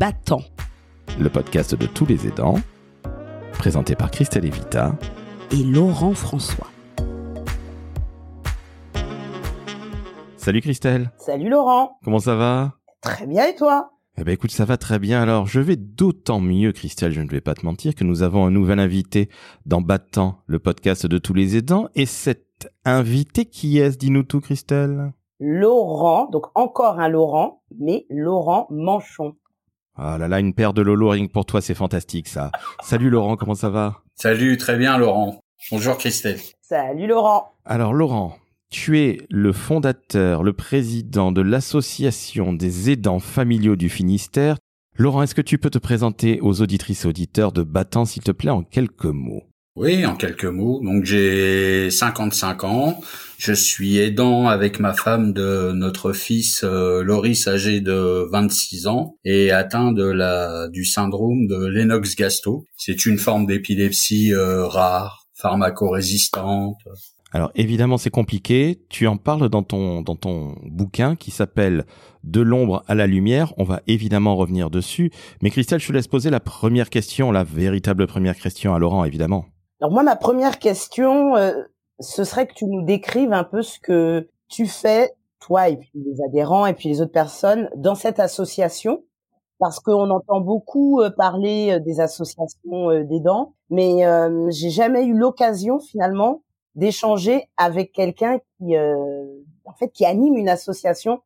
Battant, le podcast de tous les aidants, présenté par Christelle Evita et Laurent François. Salut Christelle. Salut Laurent. Comment ça va? Très bien et toi? Eh ben écoute, ça va très bien. Alors, je vais d'autant mieux Christelle, je ne vais pas te mentir, que nous avons un nouvel invité dans Battant, le podcast de tous les aidants. Et cet invité qui est-ce? Dis-nous tout Christelle. Laurent, donc encore un Laurent, mais Laurent Manchon. Ah là là, une paire de Lolo que pour toi, c'est fantastique ça. Salut Laurent, comment ça va? Salut, très bien Laurent. Bonjour Christelle. Salut Laurent. Alors Laurent, tu es le fondateur, le président de l'association des aidants familiaux du Finistère. Laurent, est-ce que tu peux te présenter aux auditrices et auditeurs de Battant, s'il te plaît, en quelques mots? Oui, en quelques mots. Donc j'ai 55 ans. Je suis aidant avec ma femme de notre fils euh, Loris âgé de 26 ans et atteint de la du syndrome de Lennox-Gastaut. C'est une forme d'épilepsie euh, rare, pharmacorésistante. Alors évidemment c'est compliqué, tu en parles dans ton dans ton bouquin qui s'appelle De l'ombre à la lumière, on va évidemment revenir dessus, mais Christelle, je te laisse poser la première question, la véritable première question à Laurent évidemment. Alors moi ma première question euh, ce serait que tu nous décrives un peu ce que tu fais toi et puis les adhérents et puis les autres personnes dans cette association parce qu'on entend beaucoup euh, parler euh, des associations d'aidants, mais j'ai jamais eu l'occasion finalement d'échanger avec quelqu'un qui, euh, en fait, qui anime une association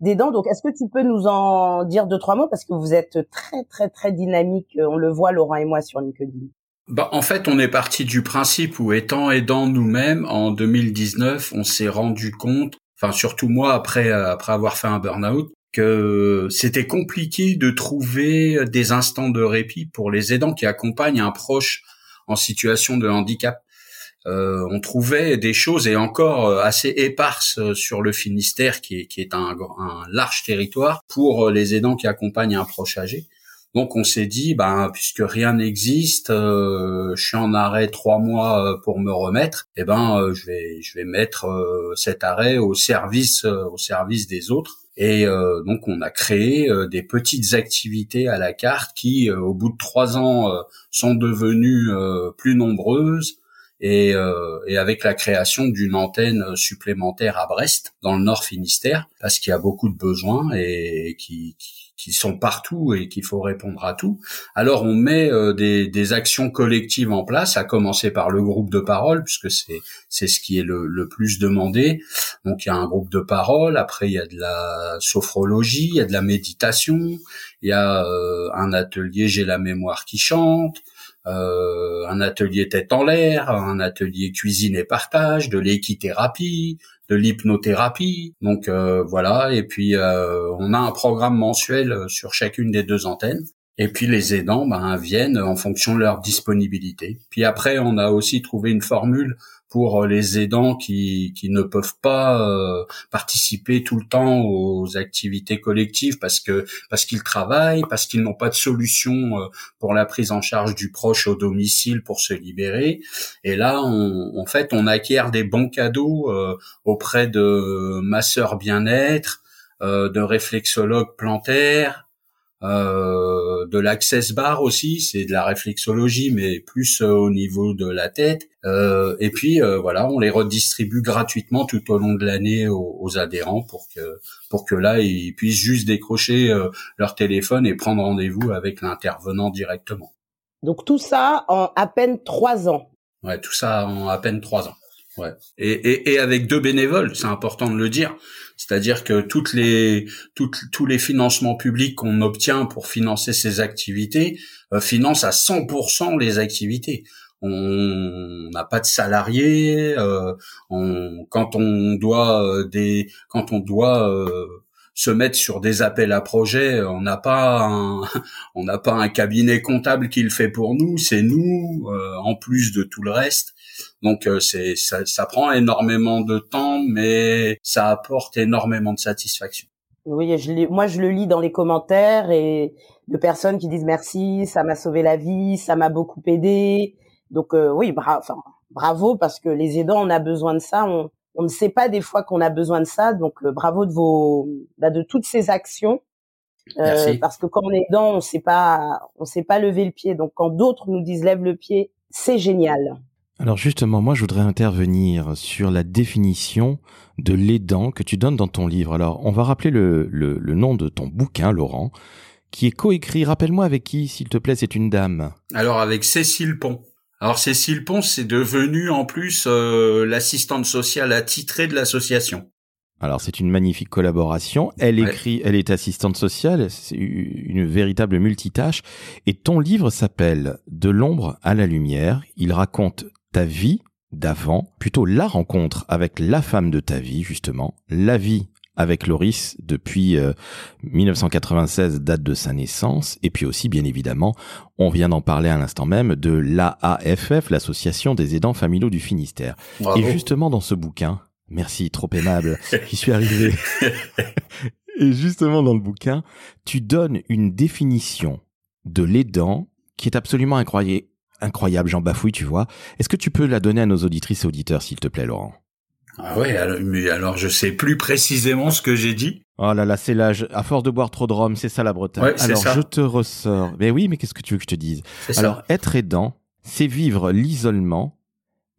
d'aidants. Donc, est-ce que tu peux nous en dire deux trois mots? Parce que vous êtes très très très dynamique. On le voit Laurent et moi sur LinkedIn. Bah, en fait, on est parti du principe où étant aidant nous-mêmes, en 2019, on s'est rendu compte, enfin surtout moi après après avoir fait un burn-out, que c'était compliqué de trouver des instants de répit pour les aidants qui accompagnent un proche en situation de handicap. Euh, on trouvait des choses et encore euh, assez éparses euh, sur le Finistère, qui est, qui est un, un, large territoire pour les aidants qui accompagnent un proche âgé. Donc on s'est dit, ben puisque rien n'existe, je suis en arrêt trois mois pour me remettre, et eh ben je vais je vais mettre cet arrêt au service au service des autres. Et donc on a créé des petites activités à la carte qui, au bout de trois ans, sont devenues plus nombreuses et, euh, avec la création d'une antenne supplémentaire à Brest, dans le Nord Finistère, parce qu'il y a beaucoup de besoins et, qui sont partout et qu'il faut répondre à tout. Alors on met euh, des, des, actions collectives en place, à commencer par le groupe de parole, puisque c'est c'est ce qui est le, le, plus demandé. Donc il y a un groupe de parole, après il y a de la sophrologie, il y a de la méditation, il y a euh, un atelier j'ai la mémoire qui chante, euh, un atelier tête en l'air, un atelier cuisine et partage, de l'équithérapie, de l'hypnothérapie. Donc euh, voilà, et puis euh, on a un programme mensuel sur chacune des deux antennes. Et puis les aidants ben, viennent en fonction de leur disponibilité. Puis après, on a aussi trouvé une formule pour euh, les aidants qui, qui ne peuvent pas euh, participer tout le temps aux activités collectives parce que parce qu'ils travaillent, parce qu'ils n'ont pas de solution euh, pour la prise en charge du proche au domicile pour se libérer. Et là, on, en fait, on acquiert des bons cadeaux auprès de masseurs bien-être, de réflexologues plantaires, euh, de l'access bar aussi, c'est de la réflexologie, mais plus euh, au niveau de la tête. Euh, et puis euh, voilà, on les redistribue gratuitement tout au long de l'année aux, adhérents pour que pour que là ils puissent juste décrocher leur téléphone et prendre rendez-vous avec l'intervenant directement. Donc tout ça en à peine trois ans. Ouais, tout ça en à peine trois ans. Et, et, et avec deux bénévoles, c'est important de le dire. C'est-à-dire que toutes les toutes, tous les financements publics qu'on obtient pour financer ces activités euh, financent à 100% les activités. On n'a pas de salariés. Euh, on, quand on doit euh, des quand on doit euh, se mettre sur des appels à projets, on n'a pas un, on n'a pas un cabinet comptable qui le fait pour nous. C'est nous euh, en plus de tout le reste. Donc euh, c'est ça, ça, prend énormément de temps, mais ça apporte énormément de satisfaction. Oui, je moi je le lis dans les commentaires et de personnes qui disent merci, ça m'a sauvé la vie, ça m'a beaucoup aidé. Donc euh, oui, enfin, bravo parce que les aidants, on a besoin de ça. On ne sait pas des fois qu'on a besoin de ça. Donc euh, bravo de vos, bah, de toutes ces actions Euh, parce que quand on est dedans, on sait pas, on sait pas lever le pied. Donc quand d'autres nous disent lève le pied, c'est génial. Alors justement, moi, je voudrais intervenir sur la définition de l'aidant que tu donnes dans ton livre. Alors, on va rappeler le, le, le nom de ton bouquin, Laurent, qui est coécrit. Rappelle-moi avec qui, s'il te plaît, c'est une dame. Alors avec Cécile Pont. Alors Cécile Pont, c'est devenu en plus euh, l'assistante sociale attitrée de l'association. Alors c'est une magnifique collaboration. Elle écrit, elle est assistante sociale, c'est une véritable multitâche. Et ton livre s'appelle De l'ombre à la lumière. Il raconte ta vie d'avant, plutôt la rencontre avec la femme de ta vie justement, la vie avec Loris depuis 1996, euh, date de sa naissance, et puis aussi, bien évidemment, on vient d'en parler à l'instant même, de l'AAFF, l'Association des aidants familiaux du Finistère. Et justement, dans ce bouquin, Merci, trop aimable. J'y suis arrivé. Et justement, dans le bouquin, tu donnes une définition de l'aidant qui est absolument incroyable. Incroyable, j'en bafouille, tu vois. Est-ce que tu peux la donner à nos auditrices et auditeurs, s'il te plaît, Laurent? Ah ouais, mais alors je sais plus précisément ce que j'ai dit. Oh là là, c'est l'âge. À force de boire trop de rhum, c'est ça la Bretagne. Ouais, alors je te ressors. Mais oui, mais qu'est-ce que tu veux que je te dise? Alors être aidant, c'est vivre l'isolement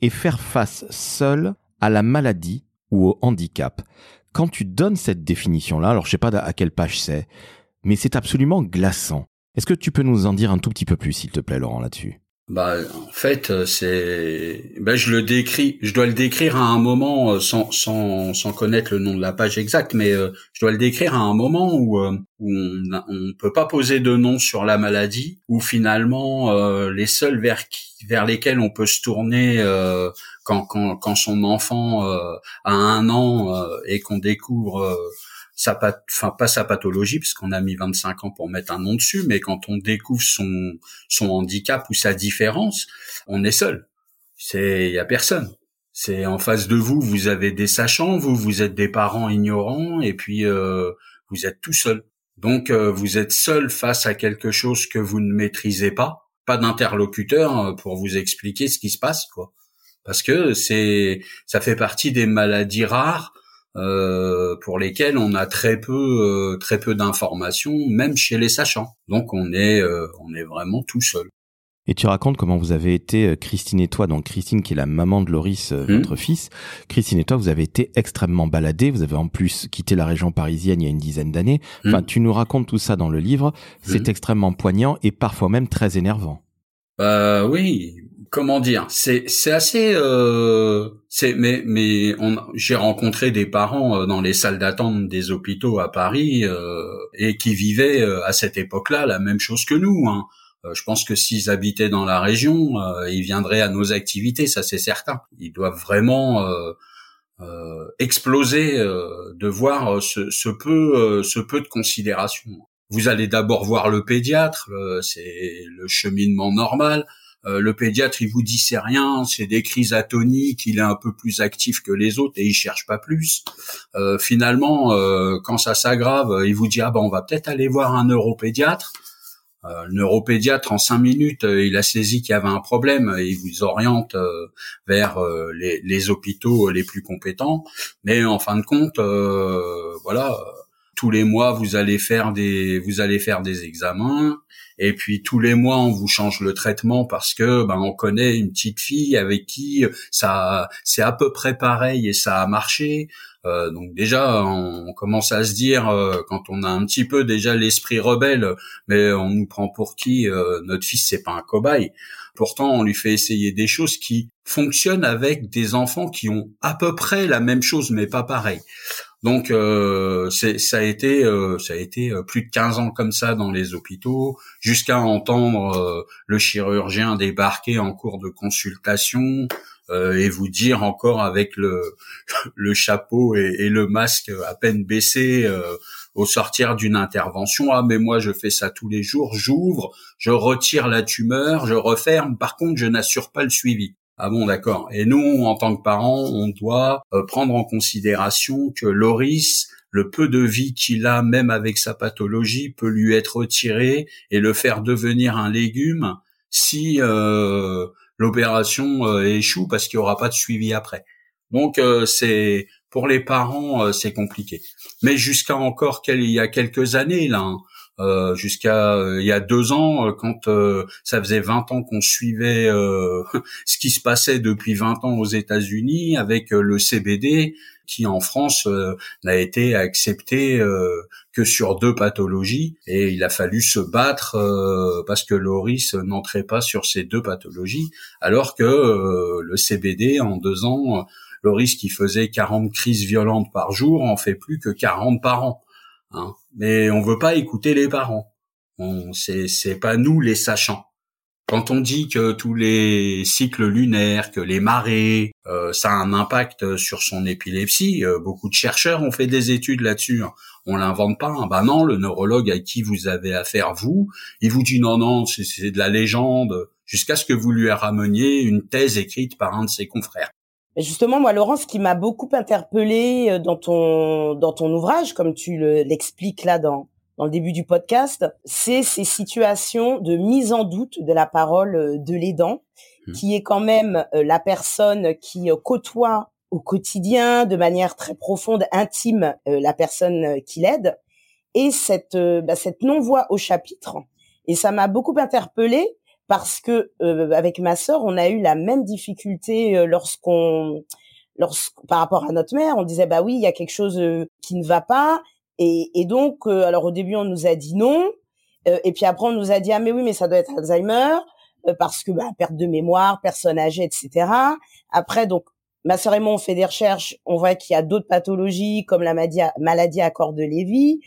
et faire face seul à la maladie ou au handicap. Quand tu donnes cette définition-là, alors je sais pas à quelle page c'est, mais c'est absolument glaçant. Est-ce que tu peux nous en dire un tout petit peu plus, s'il te plaît, Laurent, là-dessus? Bah, en fait, euh, c'est, bah, je le décris, je dois le décrire à un moment euh, sans, sans, sans connaître le nom de la page exacte, mais euh, je dois le décrire à un moment où, où on ne peut pas poser de nom sur la maladie, où finalement les seuls vers vers lesquels on peut se tourner quand, quand, quand son enfant a un an et qu'on découvre sa enfin pas sa pathologie parce qu'on a mis 25 ans pour mettre un nom dessus, mais quand on découvre son son handicap ou sa différence, on est seul. C'est il y a personne. C'est en face de vous, vous avez des sachants, vous vous êtes des parents ignorants et puis euh, vous êtes tout seul. Donc euh, vous êtes seul face à quelque chose que vous ne maîtrisez pas, pas d'interlocuteur euh, pour vous expliquer ce qui se passe quoi. Parce que c'est ça fait partie des maladies rares euh, pour lesquels on a très peu euh, très peu d'informations, même chez les sachants. Donc on est euh, on est vraiment tout seul. Et tu racontes comment vous avez été, Christine et toi, donc Christine qui est la maman de Loris, votre fils, Christine et toi, vous avez été extrêmement baladés, vous avez en plus quitté la région parisienne il y a une dizaine d'années. Enfin, hmm. tu nous racontes tout ça dans le livre, c'est hmm. extrêmement poignant et parfois même très énervant. Bah oui, comment dire c'est assez euh, c'est mais j'ai rencontré des parents euh, dans les salles d'attente des hôpitaux à Paris euh, et qui vivaient à cette époque-là la même chose que nous hein. je pense que s'ils habitaient dans la région ils viendraient à nos activités ça c'est certain. Ils doivent vraiment exploser de voir ce peu de considération. Vous allez d'abord voir le pédiatre c'est le cheminement normal euh, le pédiatre il vous dit c'est rien, c'est des crises atoniques, il est un peu plus actif que les autres et il cherche pas plus. Euh, finalement, euh, quand ça s'aggrave, il vous dit ah ben on va peut-être aller voir un neuropédiatre. le neuropédiatre en cinq minutes, il a saisi qu'il y avait un problème et il vous oriente vers les, les, hôpitaux les plus compétents. Mais en fin de compte, voilà, tous les mois vous allez faire des vous allez faire des examens. Et puis tous les mois on vous change le traitement parce que ben on connaît une petite fille avec qui ça c'est à peu près pareil et ça a marché. Euh, donc déjà on, commence à se dire euh, quand on a un petit peu déjà l'esprit rebelle mais on nous prend pour qui euh, notre fils c'est pas un cobaye pourtant on lui fait essayer des choses qui fonctionnent avec des enfants qui ont à peu près la même chose mais pas pareil. Donc euh, ça a été euh, ça a été euh, plus de 15 ans comme ça dans les hôpitaux jusqu'à entendre euh, le chirurgien débarquer en cours de consultation et vous dire encore avec le le chapeau et, et le masque à peine baissé au sortir d'une intervention ah mais moi je fais ça tous les jours j'ouvre je retire la tumeur je referme par contre je n'assure pas le suivi ah bon, d'accord. Et nous, en tant que parents, on doit euh, prendre en considération que Loris, le peu de vie qu'il a, même avec sa pathologie, peut lui être retiré et le faire devenir un légume si euh, l'opération euh, échoue parce qu'il n'y aura pas de suivi après. Donc c'est Pour les parents, c'est compliqué. Mais jusqu'à encore il y a quelques années là, hein, euh, jusqu'à euh, il y a deux ans, euh, quand ça faisait 20 ans qu'on suivait ce qui se passait depuis 20 ans aux États-Unis avec le CBD, qui en France n'a été accepté que sur deux pathologies, et il a fallu se battre parce que Loris n'entrait pas sur ces deux pathologies, alors que le CBD en deux ans, Loris qui faisait 40 crises violentes par jour en fait plus que 40 par an. Hein. Mais on veut pas écouter les parents. On, c'est, c'est pas nous les sachants. Quand on dit que tous les cycles lunaires, que les marées, euh, ça a un impact sur son épilepsie, euh, beaucoup de chercheurs ont fait des études là-dessus. Hein. On l'invente pas. Hein. Bah non, le neurologue à qui vous avez affaire vous, il vous dit non non, c'est de la légende, jusqu'à ce que vous lui rameniez une thèse écrite par un de ses confrères. Justement, moi, Laurence, ce qui m'a beaucoup interpellé euh, dans ton dans ton ouvrage, comme tu l'expliques là dans dans le début du podcast, c'est ces situations de mise en doute de la parole euh, de l'aidant, mmh. qui est quand même euh, la personne qui côtoie au quotidien, de manière très profonde, intime, la personne qui l'aide, et cette bah, cette non voix au chapitre. Et ça m'a beaucoup interpellée parce que euh, avec ma sœur, on a eu la même difficulté euh, lorsqu'on par rapport à notre mère, on disait bah oui, il y a quelque chose euh, qui ne va pas et, et donc alors au début on nous a dit non et puis après on nous a dit ah mais oui mais ça doit être Alzheimer parce que bah perte de mémoire, personne âgée, etc. Après donc ma sœur et moi on fait des recherches, on voit qu'il y a d'autres pathologies comme la maladie, à corps de Lévy.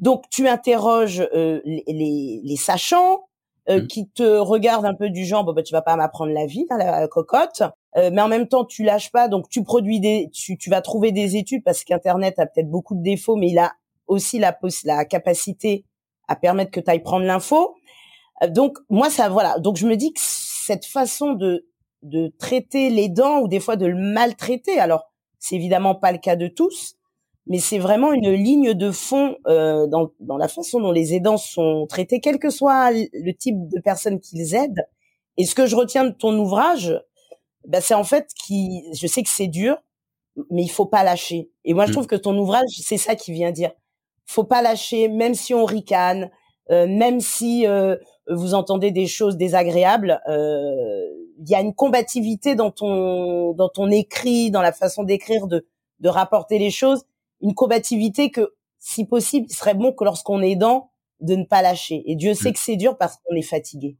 Donc tu interroges les, les, les sachants, euh, mmh. qui te regarde un peu du genre bon bah tu vas pas m'apprendre la vie hein, la, cocotte. Euh, mais en même temps tu lâches pas. Donc tu produis des tu, tu vas trouver des études parce qu'internet a peut-être beaucoup de défauts mais il a aussi la la capacité à permettre que tu ailles prendre l'info. Euh, donc moi ça voilà. Donc je me dis que cette façon de de traiter les dents ou des fois de le maltraiter alors c'est évidemment pas le cas de tous mais c'est vraiment une ligne de fond euh, dans, dans la façon dont les aidants sont traités, quel que soit le type de personnes qu'ils aident. Et ce que je retiens de ton ouvrage, bah, c'est en fait qui, je sais que c'est dur, mais il faut pas lâcher. Et moi, je mmh. trouve que ton ouvrage, c'est ça qui vient dire. Faut pas lâcher, même si on ricane, euh, même si euh, vous entendez des choses désagréables. Euh, il y a une combativité dans ton dans ton écrit, dans la façon d'écrire, de de rapporter les choses une combativité que, si possible, il serait bon que lorsqu'on est aidant, de ne pas lâcher. Et Dieu sait mm. que c'est dur parce qu'on est fatigué.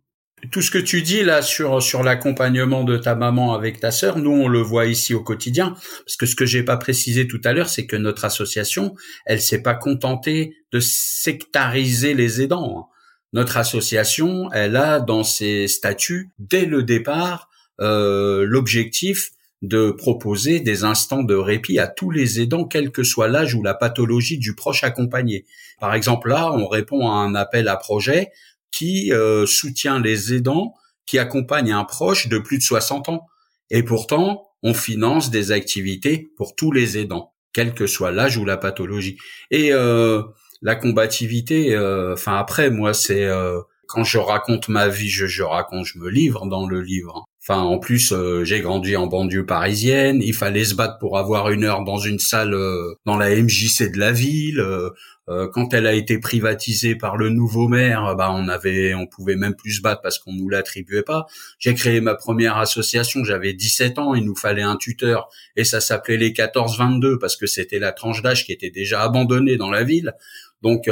Tout ce que tu dis là sur sur l'accompagnement de ta maman avec ta sœur, nous on le voit ici au quotidien parce que ce que j'ai pas précisé tout à l'heure, c'est que notre association, elle s'est pas contentée de sectariser les aidants. Hein. Notre association, elle a dans ses statuts dès le départ euh, l'objectif de proposer des instants de répit à tous les aidants, quel que soit l'âge ou la pathologie du proche accompagné. Par exemple, là, on répond à un appel à projet qui euh, soutient les aidants qui accompagnent un proche de plus de 60 ans. Et pourtant, on finance des activités pour tous les aidants, quel que soit l'âge ou la pathologie. Et euh, la combativité, euh, enfin après, moi, c'est quand je raconte ma vie, je, je raconte, je me livre dans le livre. En plus, euh, j'ai grandi en banlieue parisienne. Il fallait se battre pour avoir une heure dans une salle euh, dans la MJC de la ville. Euh, quand elle a été privatisée par le nouveau maire, bah on avait, on pouvait même plus se battre parce qu'on nous l'attribuait pas. J'ai créé ma première association, j'avais 17 ans, il nous fallait un tuteur et ça s'appelait les 14-22 parce que c'était la tranche d'âge qui était déjà abandonnée dans la ville. Donc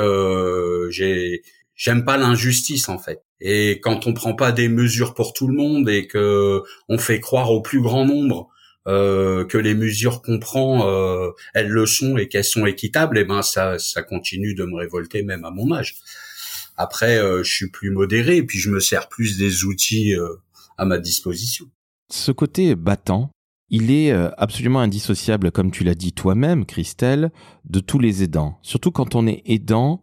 j'ai j'aime pas l'injustice en fait. Et quand on prend pas des mesures pour tout le monde et que on fait croire au plus grand nombre euh, que les mesures qu'on prend, euh, elles le sont et qu'elles sont équitables, et eh ben ça, ça continue de me révolter même à mon âge. Après, euh, je suis plus modéré et puis je me sers plus des outils euh, à ma disposition. Ce côté battant, il est euh, absolument indissociable, comme tu l'as dit toi-même, Christelle, de tous les aidants. Surtout quand on est aidant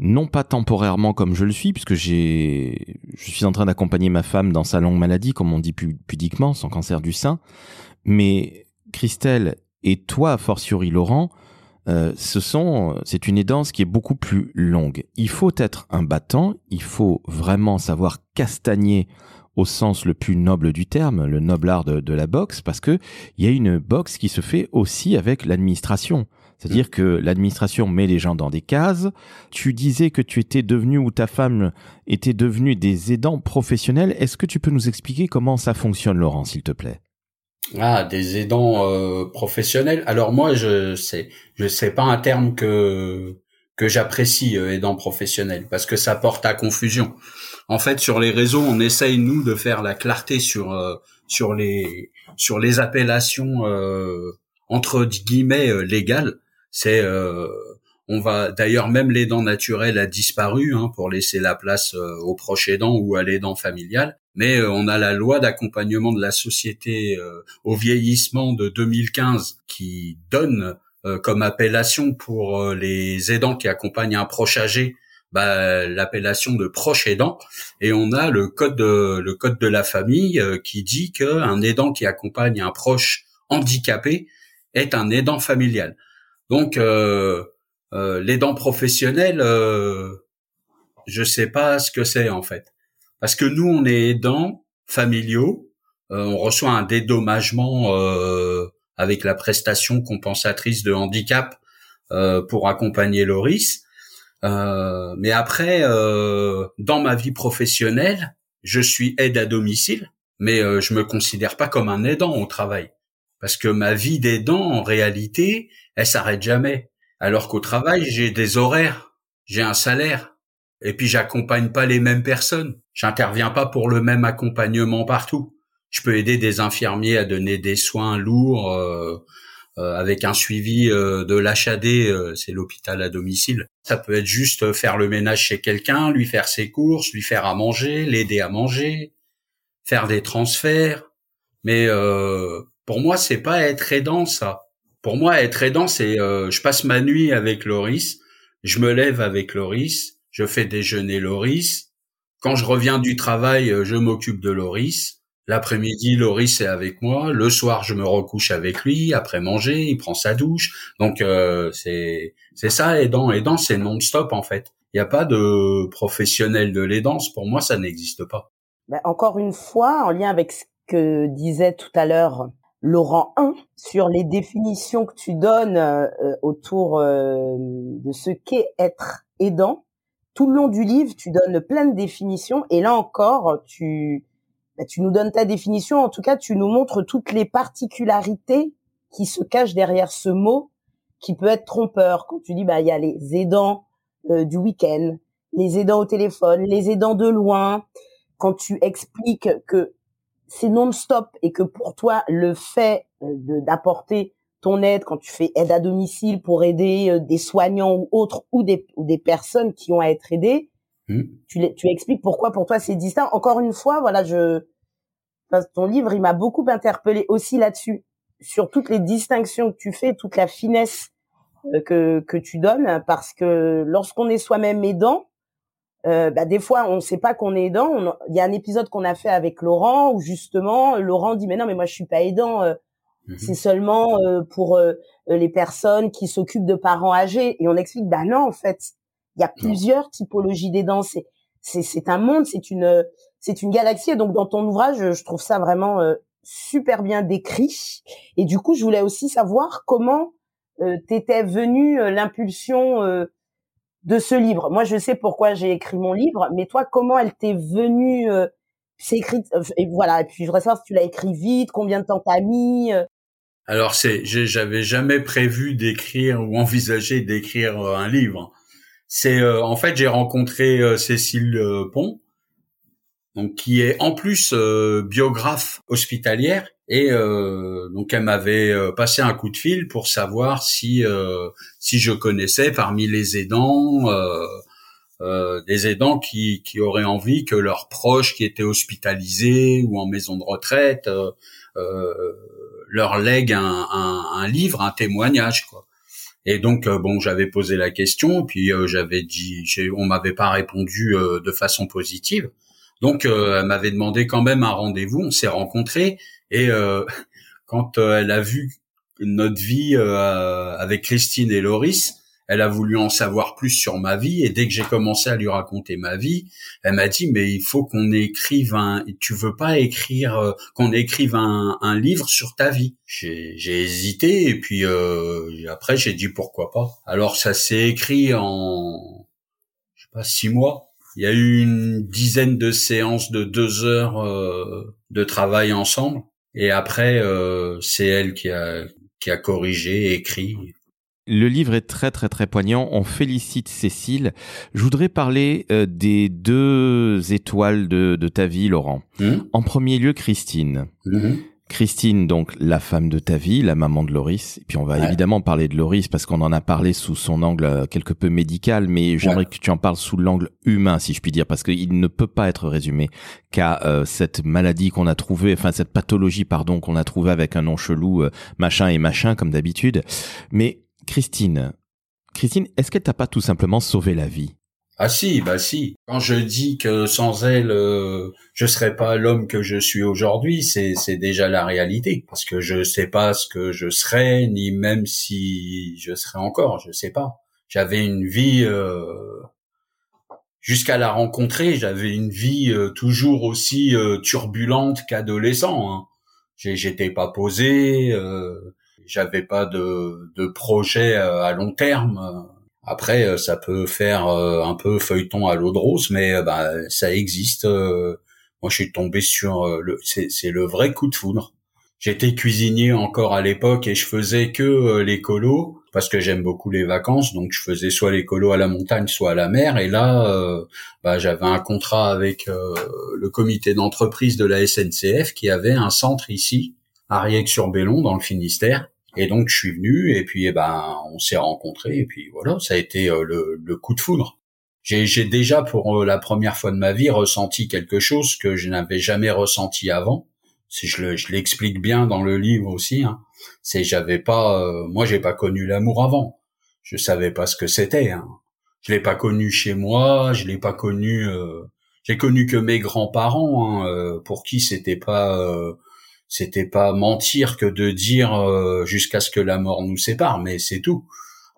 non pas temporairement comme je le suis, puisque j'ai, je suis en train d'accompagner ma femme dans sa longue maladie, comme on dit pudiquement, son cancer du sein. Mais Christelle et toi, fortiori Laurent, euh, ce sont, c'est une aidance qui est beaucoup plus longue. Il faut être un battant, il faut vraiment savoir castagner au sens le plus noble du terme, le noble art de, la boxe, parce que il y a une boxe qui se fait aussi avec l'administration. C'est-à-dire que l'administration met les gens dans des cases. Tu disais que tu étais devenu ou ta femme était devenue des aidants professionnels. Est-ce que tu peux nous expliquer comment ça fonctionne, Laurent, s'il te plaît? Ah, des aidants euh, professionnels. Alors moi, je sais, je sais pas un terme que que j'apprécie euh, aidant professionnel parce que ça porte à confusion. En fait, sur les réseaux, on essaye nous de faire la clarté sur euh, sur les sur les appellations euh, entre guillemets euh, légales. C'est on va d'ailleurs même l'aidant naturel a disparu hein, pour laisser la place au proche aidant ou à l'aidant familial. Mais on a la loi d'accompagnement de la société au vieillissement de 2015 qui donne euh, comme appellation pour euh, les aidants qui accompagnent un proche âgé, bah, l'appellation de proche aidant. Et on a le code de, le code de la famille euh, qui dit qu'un aidant qui accompagne un proche handicapé est un aidant familial. Donc euh, l'aidant professionnel, euh, je sais pas ce que c'est en fait, parce que nous on est aidants familiaux, on reçoit un dédommagement avec la prestation compensatrice de handicap euh, pour accompagner Loris. Euh, mais après, euh, dans ma vie professionnelle, je suis aide à domicile, mais euh, je me considère pas comme un aidant au travail, parce que ma vie d'aidant, en réalité, elle s'arrête jamais. Alors qu'au travail, j'ai des horaires, j'ai un salaire, et puis j'accompagne pas les mêmes personnes. J'interviens pas pour le même accompagnement partout je peux aider des infirmiers à donner des soins lourds euh, euh, avec un suivi euh, de l'HAD, c'est l'hôpital à domicile. Ça peut être juste faire le ménage chez quelqu'un, lui faire ses courses, lui faire à manger, l'aider à manger, faire des transferts. Mais pour moi, c'est pas être aidant ça. Pour moi, être aidant, c'est je passe ma nuit avec Loris, je me lève avec Loris, je fais déjeuner Loris. Quand je reviens du travail, je m'occupe de Loris. L'après-midi, Loris est avec moi. Le soir, je me recouche avec lui. Après manger, il prend sa douche. Donc euh, c'est c'est ça aidant. Aidant, c'est non-stop en fait. Il n'y a pas de professionnel de l'aidance. Pour moi, ça n'existe pas. Ben, encore une fois, en lien avec ce que disait tout à l'heure Laurent 1 sur les définitions que tu donnes euh, autour euh, de ce qu'est être aidant. Tout le long du livre, tu donnes plein de définitions et là encore, tu bah, tu nous donnes ta définition. En tout cas, tu nous montres toutes les particularités qui se cachent derrière ce mot qui peut être trompeur. Quand tu dis, bah, il y a les aidants euh, du week-end, les aidants au téléphone, les aidants de loin. Quand tu expliques que c'est non-stop et que pour toi, le fait euh, d'apporter ton aide quand tu fais aide à domicile pour aider euh, des soignants ou autres ou des, ou des personnes qui ont à être aidées, hmm. tu, tu expliques pourquoi pour toi c'est distinct. Encore une fois, voilà, je ton livre, il m'a beaucoup interpellé aussi là-dessus, sur toutes les distinctions que tu fais, toute la finesse euh, que, que tu donnes, parce que lorsqu'on est soi-même aidant, euh, bah, des fois, on ne sait pas qu'on est aidant. Il y a un épisode qu'on a fait avec Laurent où justement, Laurent dit mais non, mais moi je suis pas aidant. Euh, mhm. C'est seulement euh, pour les personnes qui s'occupent de parents âgés. Et on explique bah non, en fait, il y a plusieurs typologies d'aidants. C'est c'est un monde, c'est une c'est une galaxie. Et donc dans ton ouvrage, je trouve ça vraiment euh, super bien décrit. Et du coup, je voulais aussi savoir comment euh, t'étais venu euh, l'impulsion euh, de ce livre. Moi, je sais pourquoi j'ai écrit mon livre, mais toi, comment elle t'est venue C'est écrit et voilà. Et puis je voudrais savoir si tu l'as écrit vite, combien de temps t'as mis. Alors c'est, j'avais jamais prévu d'écrire ou envisagé d'écrire un livre. C'est en fait j'ai rencontré Cécile Pont donc qui est en plus euh, biographe hospitalière et euh, donc elle m'avait euh, passé un coup de fil pour savoir si si je connaissais parmi les aidants des aidants qui qui auraient envie que leurs proches qui étaient hospitalisés ou en maison de retraite leur lèguent un, un, un, livre, un témoignage quoi. Et donc bon, j'avais posé la question, puis j'avais dit, on m'avait pas répondu de façon positive. Donc, euh, elle m'avait demandé quand même un rendez-vous. On s'est rencontrés et euh, quand euh, elle a vu notre vie avec Christine et Loris elle a voulu en savoir plus sur ma vie et dès que j'ai commencé à lui raconter ma vie, elle m'a dit mais il faut qu'on écrive un tu veux pas écrire euh, qu'on écrive un, livre sur ta vie? J'ai hésité et puis euh, après j'ai dit pourquoi pas. Alors ça s'est écrit en je sais pas six mois. Il y a eu une dizaine de séances de deux heures euh, de travail ensemble et après c'est elle qui a qui a corrigé, écrit. Le livre est très très très poignant. On félicite Cécile. Je voudrais parler euh, des deux étoiles de, ta vie, Laurent. Mmh. En premier lieu, Christine. Mmh. Christine, donc la femme de ta vie, la maman de Loris. Et puis on va évidemment parler de Loris parce qu'on en a parlé sous son angle euh, quelque peu médical, mais j'aimerais que tu en parles sous l'angle humain, si je puis dire, parce qu'il ne peut pas être résumé qu'à euh, cette maladie qu'on a trouvée, enfin cette pathologie, pardon, qu'on a trouvée avec un nom chelou, machin et machin, comme d'habitude. Mais Christine, Christine, est-ce qu'elle t'a pas tout simplement sauvé la vie? Ah si, bah si. Quand je dis que sans elle, euh, je serais pas l'homme que je suis aujourd'hui, c'est c'est déjà la réalité. Parce que je sais pas ce que je serais, ni même si je serais encore, je sais pas. J'avais une vie euh, jusqu'à la rencontrer, j'avais une vie euh, toujours aussi turbulente qu'adolescent. Hein. J'étais pas posé. Euh, j'avais pas de, de projet euh, à long terme. Après, euh, ça peut faire euh, un peu feuilleton à l'eau de rose, mais bah, ça existe. Moi, je suis tombé sur le, c'est le vrai coup de foudre. J'étais cuisinier encore à l'époque et je faisais que les colos parce que j'aime beaucoup les vacances, donc je faisais soit les colos à la montagne, soit à la mer. Et là, bah, j'avais un contrat avec le comité d'entreprise de la SNCF qui avait un centre ici, à Riec-sur-Bellon, dans le Finistère. Et donc je suis venu et puis eh ben on s'est rencontrés et puis voilà ça a été euh, le, le, coup de foudre. J'ai déjà pour euh, la première fois de ma vie ressenti quelque chose que je n'avais jamais ressenti avant. Si je l'explique bien dans le livre aussi, hein. c'est j'avais pas, euh, moi j'ai pas connu l'amour avant. Je savais pas ce que c'était. Hein. Je l'ai pas connu chez moi, je l'ai pas connu. j'ai connu que mes grands-parents, hein, pour qui c'était pas c'était pas mentir que de dire euh, jusqu'à ce que la mort nous sépare, mais c'est tout.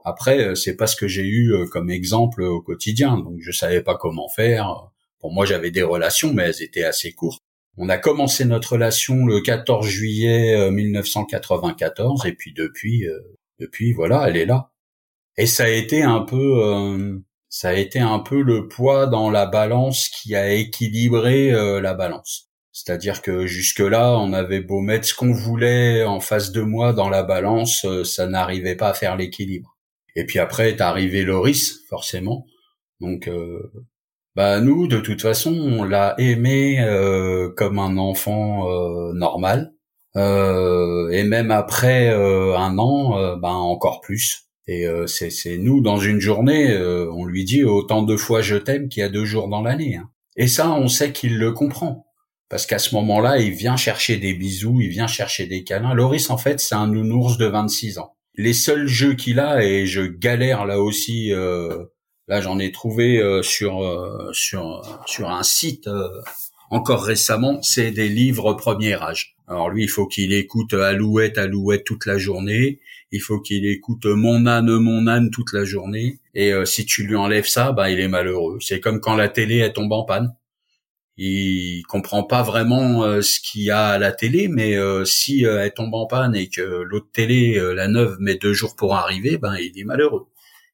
Après, euh, c'est pas ce que j'ai eu euh, comme exemple au quotidien, donc je savais pas comment faire. Pour moi, j'avais des relations, mais elles étaient assez courtes. On a commencé notre relation le 14 juillet 1994, et puis depuis, depuis voilà, elle est là. Et ça a été un peu, ça a été un peu le poids dans la balance qui a équilibré la balance. C'est-à-dire que jusque-là, on avait beau mettre ce qu'on voulait en face de moi dans la balance, euh, ça n'arrivait pas à faire l'équilibre. Et puis après est arrivé Loris, forcément. Donc, euh, bah nous, de toute façon, on l'a aimé euh, comme un enfant normal. et même après un an, bah encore plus. Et c'est nous, dans une journée, on lui dit autant de fois je t'aime qu'il y a deux jours dans l'année. Hein. Et ça, on sait qu'il le comprend parce qu'à ce moment-là, il vient chercher des bisous, il vient chercher des câlins. Loris, en fait, c'est un nounours de 26 ans. Les seuls jeux qu'il a, et je galère là aussi, euh, là j'en ai trouvé euh, sur euh, sur sur un site encore récemment, c'est des livres premier âge. Alors lui, il faut qu'il écoute Alouette, Alouette toute la journée. Il faut qu'il écoute Mon âne, mon âne toute la journée. Et si tu lui enlèves ça, bah il est malheureux. C'est comme quand la télé elle tombe en panne il comprend pas vraiment euh, ce qu'il y a à la télé, mais euh, si euh, elle tombe en panne et que l'autre télé, la neuve, met deux jours pour arriver, ben il est malheureux,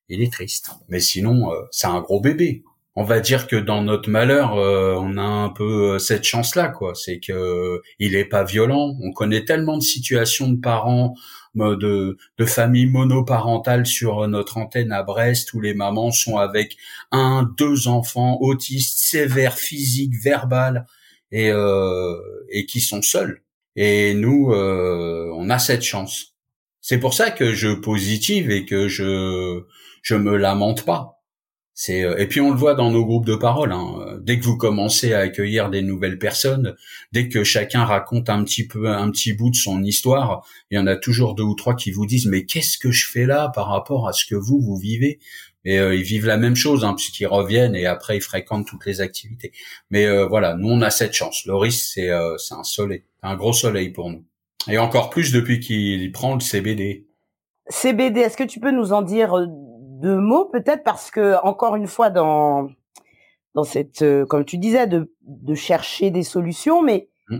il est triste. Mais sinon, c'est un gros bébé. On va dire que dans notre malheur, on a un peu cette chance-là, quoi. C'est que il est pas violent. On connaît tellement de situations de parents de, de famille monoparentale sur notre antenne à Brest où les mamans sont avec un, deux enfants autistes sévères physiques, verbales et, euh, et qui sont seuls. Et nous, euh, on a cette chance. C'est pour ça que je positive et que je je me lamente pas. Euh, et puis on le voit dans nos groupes de parole. Hein. Dès que vous commencez à accueillir des nouvelles personnes, dès que chacun raconte un petit peu un petit bout de son histoire, il y en a toujours deux ou trois qui vous disent mais qu'est-ce que je fais là par rapport à ce que vous vous vivez? Et euh, ils vivent la même chose hein, puisqu'ils reviennent et après ils fréquentent toutes les activités. Mais euh, voilà, nous on a cette chance. Loris c'est un soleil, un gros soleil pour nous. Et encore plus depuis qu'il prend le CBD. CBD, est-ce que tu peux nous en dire deux mots peut-être parce que encore une fois dans dans cette euh, comme tu disais de de chercher des solutions, mais mmh.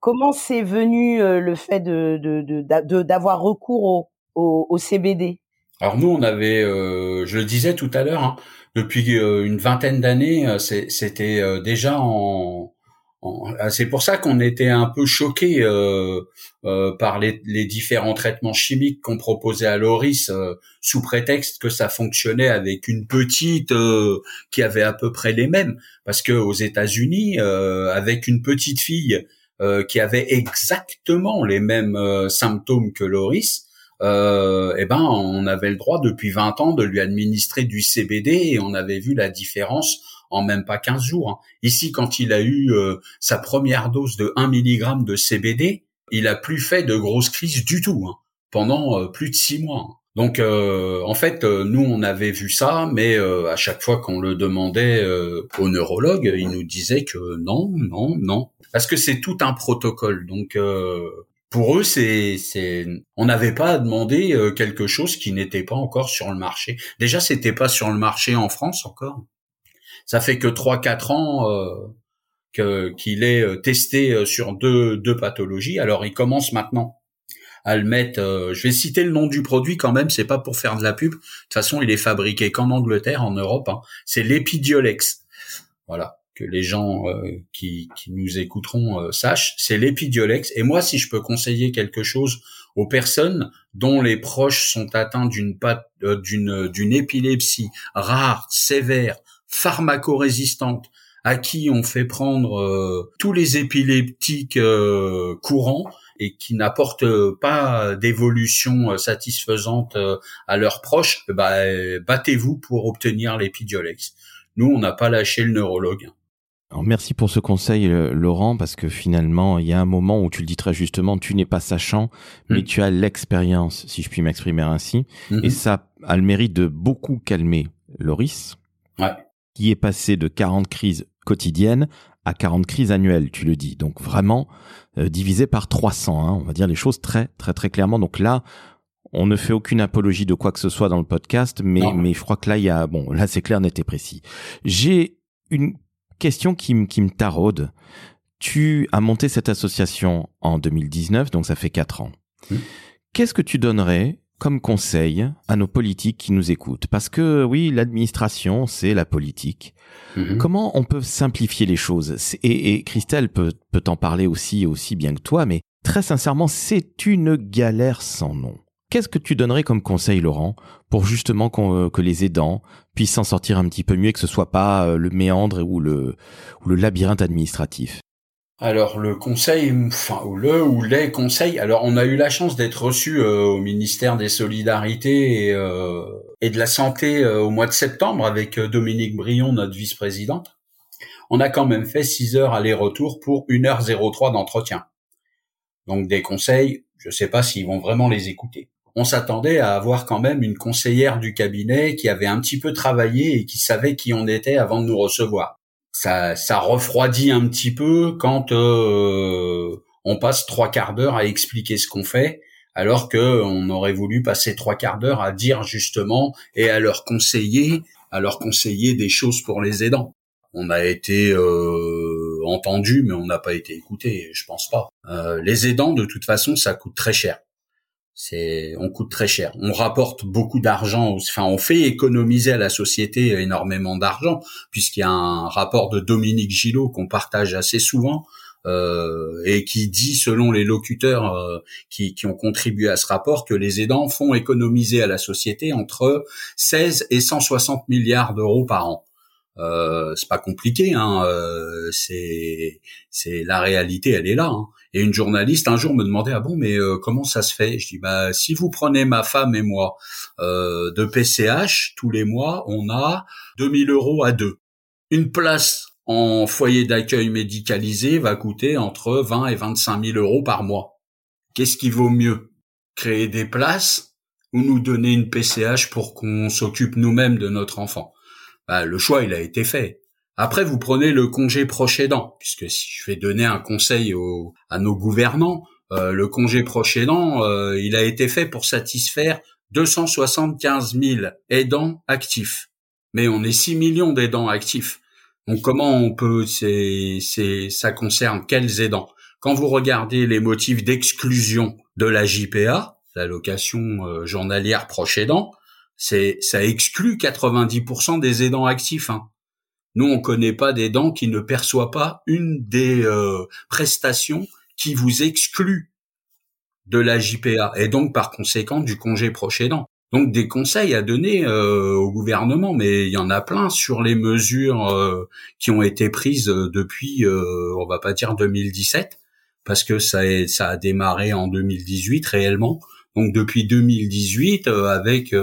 comment c'est venu euh, le fait de de d'avoir recours au, au, au CBD alors nous, on avait, euh, je le disais tout à l'heure, hein, depuis une vingtaine d'années, c'était déjà en, c'est pour ça qu'on était un peu choqué par les, les, différents traitements chimiques qu'on proposait à Loris sous prétexte que ça fonctionnait avec une petite qui avait à peu près les mêmes. Parce que aux États-Unis avec une petite fille qui avait exactement les mêmes symptômes que Loris euh, eh ben on avait le droit depuis 20 ans de lui administrer du CBD et on avait vu la différence en même pas 15 jours. Hein. Ici, quand il a eu euh, sa première dose de 1 mg de CBD, il a plus fait de grosses crises du tout hein, pendant euh, plus de 6 mois. Hein. Donc euh, en fait, nous on avait vu ça, mais à chaque fois qu'on le demandait au neurologue, il nous disait que non, non, non, parce que c'est tout un protocole. Donc pour eux, c'est, c'est, on n'avait pas à demander euh, quelque chose qui n'était pas encore sur le marché. Déjà, c'était pas sur le marché en France encore. Ça fait que trois, quatre ans euh, qu'il est euh, testé sur deux, deux pathologies. Alors, il commence maintenant à le mettre. je vais citer le nom du produit quand même. C'est pas pour faire de la pub. De toute façon, il est fabriqué qu'en Angleterre, en Europe. Hein. C'est l'Epidiolex. Voilà que les gens euh, qui, nous écouteront euh, sachent, c'est l'épidiolex. Et moi, si je peux conseiller quelque chose aux personnes dont les proches sont atteints euh, d'une d'une épilepsie rare, sévère, pharmacorésistante, à qui on fait prendre tous les épileptiques courants et qui n'apportent pas d'évolution satisfaisante à leurs proches, bah, battez-vous pour obtenir l'épidiolex. Nous, on n'a pas lâché le neurologue. Alors merci pour ce conseil, euh, Laurent, parce que finalement, il y a un moment où tu le dis très justement, tu n'es pas sachant, mais mm. tu as l'expérience, si je puis m'exprimer ainsi, mm-hmm. et ça a le mérite de beaucoup calmer Loris, qui est passé de 40 crises quotidiennes à 40 crises annuelles, tu le dis. Donc vraiment euh, divisé par 300, hein, on va dire les choses très très très clairement. Donc là, on ne fait aucune apologie de quoi que ce soit dans le podcast, mais mais je crois que là il y a bon là c'est clair, net et précis. J'ai une question qui, qui me taraude. Tu as monté cette association en 2019, donc ça fait quatre ans. Qu'est-ce que tu donnerais comme conseil à nos politiques qui nous écoutent Parce que oui, l'administration, c'est la politique. Mhm. Comment on peut simplifier les choses? Et, et, Christelle peut, peut en parler aussi aussi bien que toi, mais très sincèrement, c'est une galère sans nom. Qu'est-ce que tu donnerais comme conseil, Laurent, pour justement euh, que les aidants puissent s'en sortir un petit peu mieux et que ce soit pas euh, le méandre ou le, ou le labyrinthe administratif? Alors le conseil, enfin ou le ou les conseils. Alors on a eu la chance d'être reçu euh, au ministère des Solidarités et, et de la Santé au mois de septembre avec Dominique Brion, notre vice-présidente. On a quand même fait 6 heures aller-retour pour 1h03 d'entretien. Donc des conseils, je ne sais pas s'ils vont vraiment les écouter on s'attendait à avoir quand même une conseillère du cabinet qui avait un petit peu travaillé et qui savait qui on était avant de nous recevoir. Ça, ça refroidit un petit peu quand euh, on passe trois quarts d'heure à expliquer ce qu'on fait, alors que on aurait voulu passer trois quarts d'heure à dire justement et à leur conseiller, à leur conseiller des choses pour les aidants. On a été euh, entendu, mais on n'a pas été écouté. Je pense pas. Euh, les aidants, de toute façon, ça coûte très cher on coûte très cher. On rapporte beaucoup d'argent, enfin on fait économiser à la société énormément d'argent puisqu'il y a un rapport de Dominique Gillot qu'on partage assez souvent euh, et qui dit selon les locuteurs euh, qui, qui ont contribué à ce rapport que les aidants font économiser à la société entre 16 et 160 milliards d'euros par an. Euh, c'est pas compliqué, hein, euh, c'est la réalité, elle est là. Hein. Et une journaliste un jour me demandait ah bon mais euh, comment ça se fait? Je dis bah si vous prenez ma femme et moi de PCH tous les mois, on a 2000 euros à deux. Une place en foyer d'accueil médicalisé va coûter entre 20 et 25 000 euros par mois. Qu'est-ce qui vaut mieux? Créer des places ou nous donner une PCH pour qu'on s'occupe nous-mêmes de notre enfant? Bah, Le choix, il a été fait. Après, vous prenez le congé proche puisque si je vais donner un conseil à nos gouvernants, le congé proche aidant, il a été fait pour satisfaire 275 000 aidants actifs. Mais on est 6 millions d'aidants actifs. Donc comment on peut, c'est, c'est, ça concerne quels aidants? Quand vous regardez les motifs d'exclusion de la JPA, l'allocation euh, journalière proche c'est, ça exclut 90% des aidants actifs. Hein. Nous, on connaît pas d'aidants qui ne perçoit pas une des euh, prestations qui vous exclut de la JPA et donc par conséquent du congé proche. Donc des conseils à donner euh, au gouvernement, mais il y en a plein sur les mesures euh, qui ont été prises euh, depuis, on va pas dire 2017, parce que ça, ça a démarré en 2018 réellement. Donc depuis 2018, avec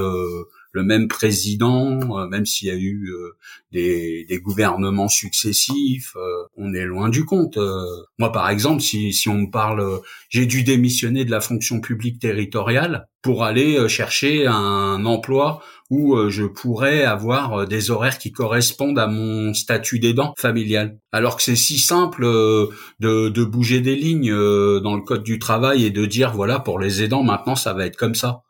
le même président, euh, même s'il y a eu euh, des, des, gouvernements successifs, euh, on est loin du compte. moi, par exemple, si, si on me parle, j'ai dû démissionner de la fonction publique territoriale pour aller chercher un emploi où je pourrais avoir des horaires qui correspondent à mon statut d'aidant familial. Alors que c'est si simple de, de bouger des lignes dans le code du travail et de dire voilà pour les aidants maintenant ça va être comme ça.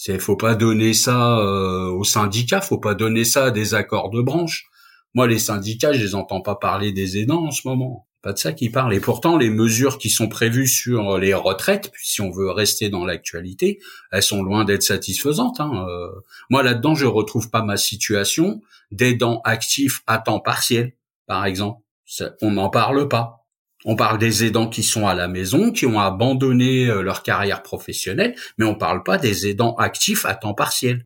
C'est faut pas donner ça euh, aux syndicats, faut pas donner ça à des accords de branche. Moi, les syndicats, je les entends pas parler des aidants en ce moment. Pas de ça qu'ils parlent. Et pourtant, les mesures qui sont prévues sur les retraites, si on veut rester dans l'actualité, elles sont loin d'être satisfaisantes. Hein. Euh, moi, là-dedans, je retrouve pas ma situation d'aidant actif à temps partiel, par exemple. on n'en parle pas. On parle des aidants qui sont à la maison, qui ont abandonné euh, leur carrière professionnelle, mais on ne parle pas des aidants actifs à temps partiel.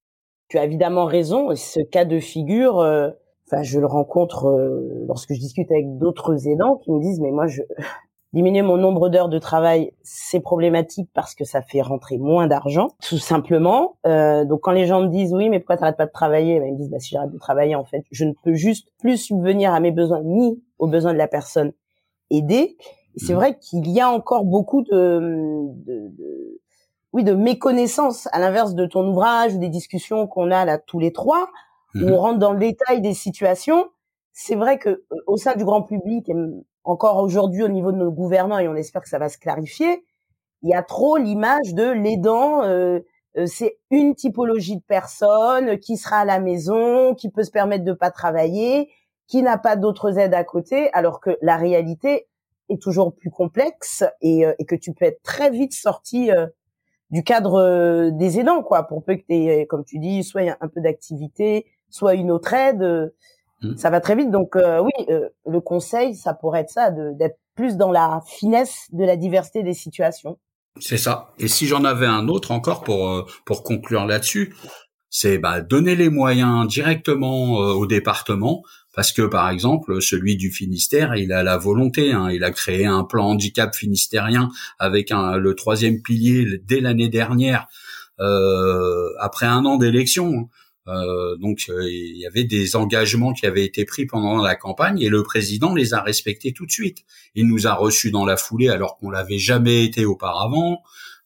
Tu as évidemment raison. Ce cas de figure, euh, enfin, je le rencontre euh, lorsque je discute avec d'autres aidants qui me disent mais moi je diminuer mon nombre d'heures de travail, c'est problématique parce que ça fait rentrer moins d'argent, tout simplement. donc quand les gens me disent oui, mais pourquoi t'arrêtes pas de travailler? Ben, Ils me disent bah si j'arrête de travailler, en fait, je ne peux juste plus subvenir à mes besoins ni aux besoins de la personne aider. C'est mmh. vrai qu'il y a encore beaucoup de, de, de, oui, de méconnaissance à l'inverse de ton ouvrage ou des discussions qu'on a là tous les trois, où on rentre dans le détail des situations. C'est vrai que euh, au sein du grand public, et encore aujourd'hui au niveau de nos gouvernants, et on espère que ça va se clarifier, il y a trop l'image de l'aidant. Euh, euh, c'est une typologie de personne qui sera à la maison, qui peut se permettre de pas travailler, qui n'a pas d'autres aides à côté, alors que la réalité est toujours plus complexe et, euh, et que tu peux être très vite sorti euh, du cadre euh, des aidants, quoi, pour peu que tu comme tu dis, soit un peu d'activité, soit une autre aide, mmh. ça va très vite. Donc oui, le conseil, ça pourrait être ça, d'être plus dans la finesse de la diversité des situations. C'est ça. Et si j'en avais un autre encore pour pour conclure là-dessus, c'est bah, donner les moyens directement au département parce que par exemple celui du Finistère, il a la volonté, hein, il a créé un plan handicap finistérien avec un, le troisième pilier dès l'année dernière, euh, après un an d'élection. Euh, donc euh, il y avait des engagements qui avaient été pris pendant la campagne et le président les a respectés tout de suite. Il nous a reçus dans la foulée alors qu'on l'avait jamais été auparavant.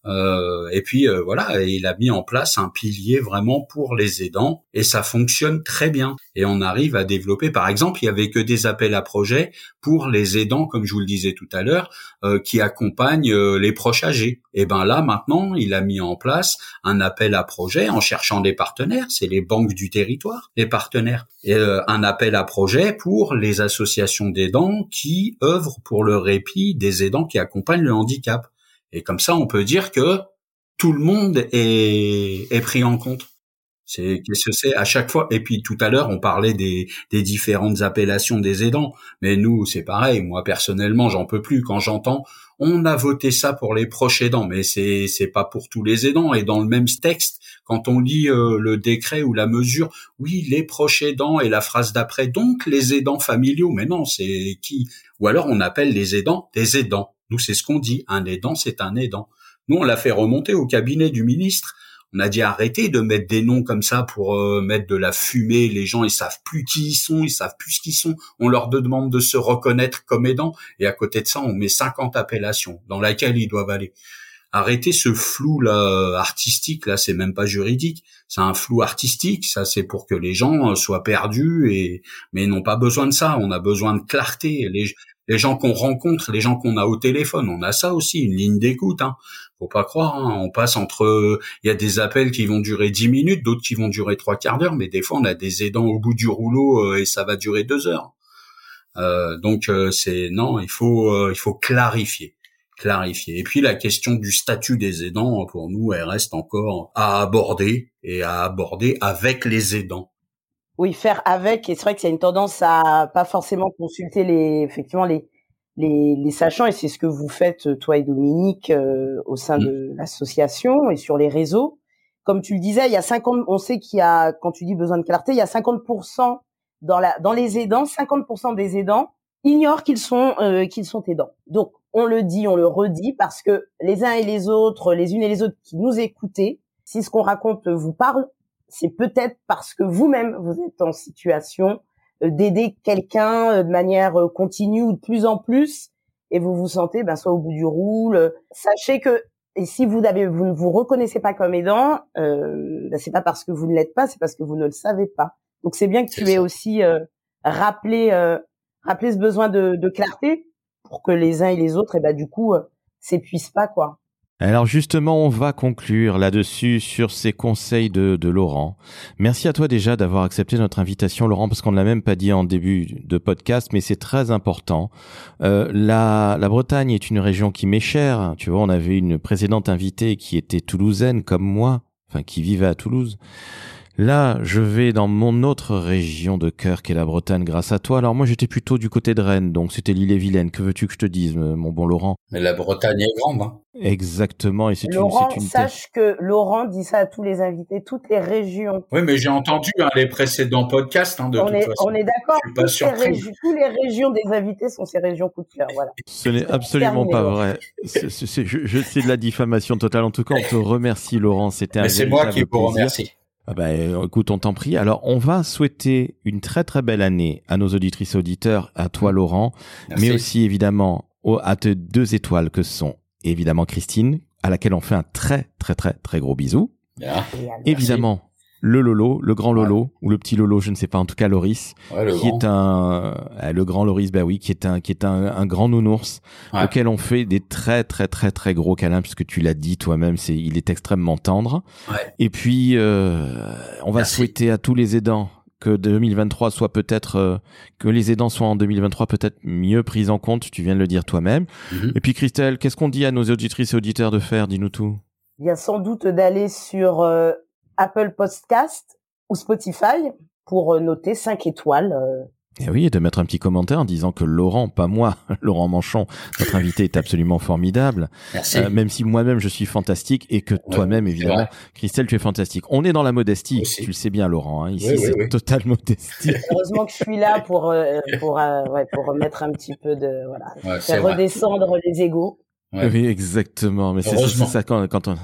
Euh, et puis euh, voilà, il a mis en place un pilier vraiment pour les aidants et ça fonctionne très bien. Et on arrive à développer, par exemple, il y avait que des appels à projets pour les aidants, comme je vous le disais tout à l'heure, euh, qui accompagnent les proches âgés. Et ben là maintenant, il a mis en place un appel à projet en cherchant des partenaires. C'est les banques du territoire, les partenaires. Et un appel à projet pour les associations d'aidants qui œuvrent pour le répit des aidants qui accompagnent le handicap. Et comme ça, on peut dire que tout le monde est, pris en compte. C'est qu'est-ce que c'est? À chaque fois. Et puis tout à l'heure, on parlait des, des différentes appellations des aidants, mais nous, c'est pareil. Moi personnellement, j'en peux plus quand j'entends on a voté ça pour les proches aidants, mais c'est c'est pas pour tous les aidants. Et dans le même texte, quand on lit euh, le décret ou la mesure, oui, les proches aidants et la phrase d'après, donc les aidants familiaux. Mais non, c'est qui? Ou alors on appelle les aidants des aidants. Nous, c'est ce qu'on dit. Un aidant, c'est un aidant. Nous, on l'a fait remonter au cabinet du ministre. On a dit arrêtez de mettre des noms comme ça pour euh, mettre de la fumée. Les gens, ils savent plus qui ils sont, ils savent plus ce qu'ils sont. On leur demande de se reconnaître comme aidants. Et à côté de ça, on met 50 appellations dans laquelle ils doivent aller. Arrêtez ce flou là artistique là, c'est même pas juridique. C'est un flou artistique. Ça, c'est pour que les gens euh, soient perdus et mais n'ont pas besoin de ça. On a besoin de clarté. Les gens qu'on rencontre, les gens qu'on a au téléphone, on a ça aussi, une ligne d'écoute. Hein. Faut pas croire, hein. on passe entre, il y a des appels qui vont durer dix minutes, d'autres qui vont durer trois quarts d'heure, mais des fois on a des aidants au bout du rouleau euh, et ça va durer deux heures. Euh, donc euh, c'est non, il faut il faut clarifier, clarifier. Et puis la question du statut des aidants pour nous, elle reste encore à aborder et à aborder avec les aidants. Oui, faire avec. Et c'est vrai qu'il y a une tendance à pas forcément consulter les, effectivement, les, les, les sachants. Et c'est ce que vous faites, toi et Dominique, euh, au sein de mmh. l'association et sur les réseaux. Comme tu le disais, il y a 50, on sait qu'il y a, quand tu dis besoin de clarté, il y a 50% dans la, dans les aidants, 50% des aidants ignorent qu'ils sont, euh, qu'ils sont aidants. Donc, on le dit, on le redit parce que les uns et les autres, les unes et les autres qui nous écoutez, si ce qu'on raconte vous parle, c'est peut-être parce que vous-même, vous êtes en situation euh, d'aider quelqu'un euh, de manière euh, continue ou de plus en plus, et vous vous sentez ben, soit au bout du roule. Sachez que et si vous avez, vous ne vous reconnaissez pas comme aidant, euh, ben, c'est pas parce que vous ne l'êtes pas, c'est parce que vous ne le savez pas. Donc c'est bien que tu aies aussi rappelé, rappelé ce besoin de, de, clarté pour que les uns et les autres, et ben du coup, s'épuisent pas quoi. Alors justement, on va conclure là-dessus sur ces conseils de, Laurent. Merci à toi déjà d'avoir accepté notre invitation, Laurent, parce qu'on ne l'a même pas dit en début de podcast, mais c'est très important. Euh, la, la Bretagne est une région qui m'est chère. Tu vois, on avait une précédente invitée qui était toulousaine comme moi, enfin qui vivait à Toulouse. Là, je vais dans mon autre région de cœur qui est la Bretagne grâce à toi. Alors moi, j'étais plutôt du côté de Rennes, donc c'était l'île-et-Vilaine. Que veux-tu que je te dise, mon bon Laurent? Mais la Bretagne est grande. Hein Exactement, et c'est une, une sache que Laurent dit ça à tous les invités, toutes les régions. Oui, mais j'ai entendu hein, les précédents podcasts. Hein, de on, toute est, façon. on est d'accord. Toutes, toutes les régions des invités sont ces régions coup de cœur. Voilà. Ce n'est absolument pas vrai. C'est, je, je c'est de la diffamation totale. En tout cas, on te remercie, Laurent. C'était un. c'est moi qui vous remercie. Ah bah, écoute, on t'en prie. Alors, on va souhaiter une très très belle année à nos auditrices et auditeurs, à toi Laurent, mais aussi évidemment à tes deux étoiles que sont évidemment Christine, à laquelle on fait un très très très très gros bisou. Évidemment, le Lolo, le grand Lolo ou le petit Lolo, je ne sais pas, en tout cas Loris, qui est un euh, le grand Loris, bah oui, qui est un qui est un, grand nounours auquel on fait des très très très très gros câlins puisque tu l'as dit toi-même, c'est il est extrêmement tendre. Et puis euh, on va souhaiter à tous les aidants que 2023 soit peut-être euh, que les aidants soient en 2023 peut-être mieux pris en compte. Tu viens de le dire toi-même. Mhm. Et puis Christelle, qu'est-ce qu'on dit à nos auditrices et auditeurs de faire? Dis-nous tout. Il y a sans doute d'aller sur Apple Podcast ou Spotify pour euh, noter 5 étoiles. Euh. Et oui, et de mettre un petit commentaire en disant que Laurent, pas moi, Laurent Manchon, notre invité est absolument formidable. Merci. Euh, même si moi-même je suis fantastique et que toi-même évidemment, Christelle, tu es fantastique. On est dans la modestie, tu le sais bien Laurent. Hein. Ici c'est totale modestie. Heureusement que je suis là pour pour ouais, pour remettre un petit peu de voilà, faire redescendre les égaux. Oui, exactement. Mais c'est ça quand, quand on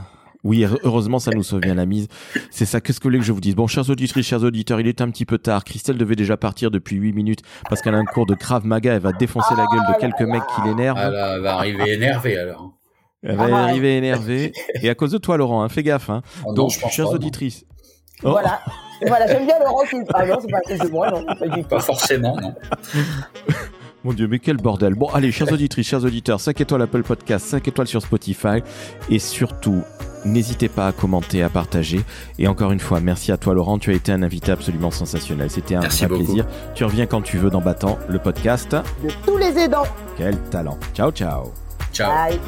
oui, heureusement, ça nous sauve bien la mise. C'est ça. Qu'est-ce que vous voulez que je vous dise? Bon, chers auditrices, chers auditeurs, il est un petit peu tard. Christelle devait déjà partir depuis 8 minutes parce qu'elle a un cours de Krav Maga. Elle va défoncer la gueule de quelques mecs qui l'énervent. Elle va arriver énervée alors. Elle va ah arriver énervée. Et à cause de toi, Laurent, hein, fais gaffe. Hein. Oh Donc, chers auditrices. Oh. Voilà. Voilà, j'aime bien Laurent qui. Ah non, c'est pas à cause de moi, non. Pas, pas forcément, non. Mon Dieu, mais quel bordel. Bon, allez, chers auditrices, chers auditeurs, 5 étoiles Apple Podcast, 5 étoiles sur Spotify. Et surtout, N'hésitez pas à commenter, à partager. Et encore une fois, merci à toi Laurent, tu as été un invité absolument sensationnel. C'était un vrai plaisir. Tu reviens quand tu veux dans Battant, le podcast de tous les aidants. Quel talent. Ciao, ciao. Ciao. Bye.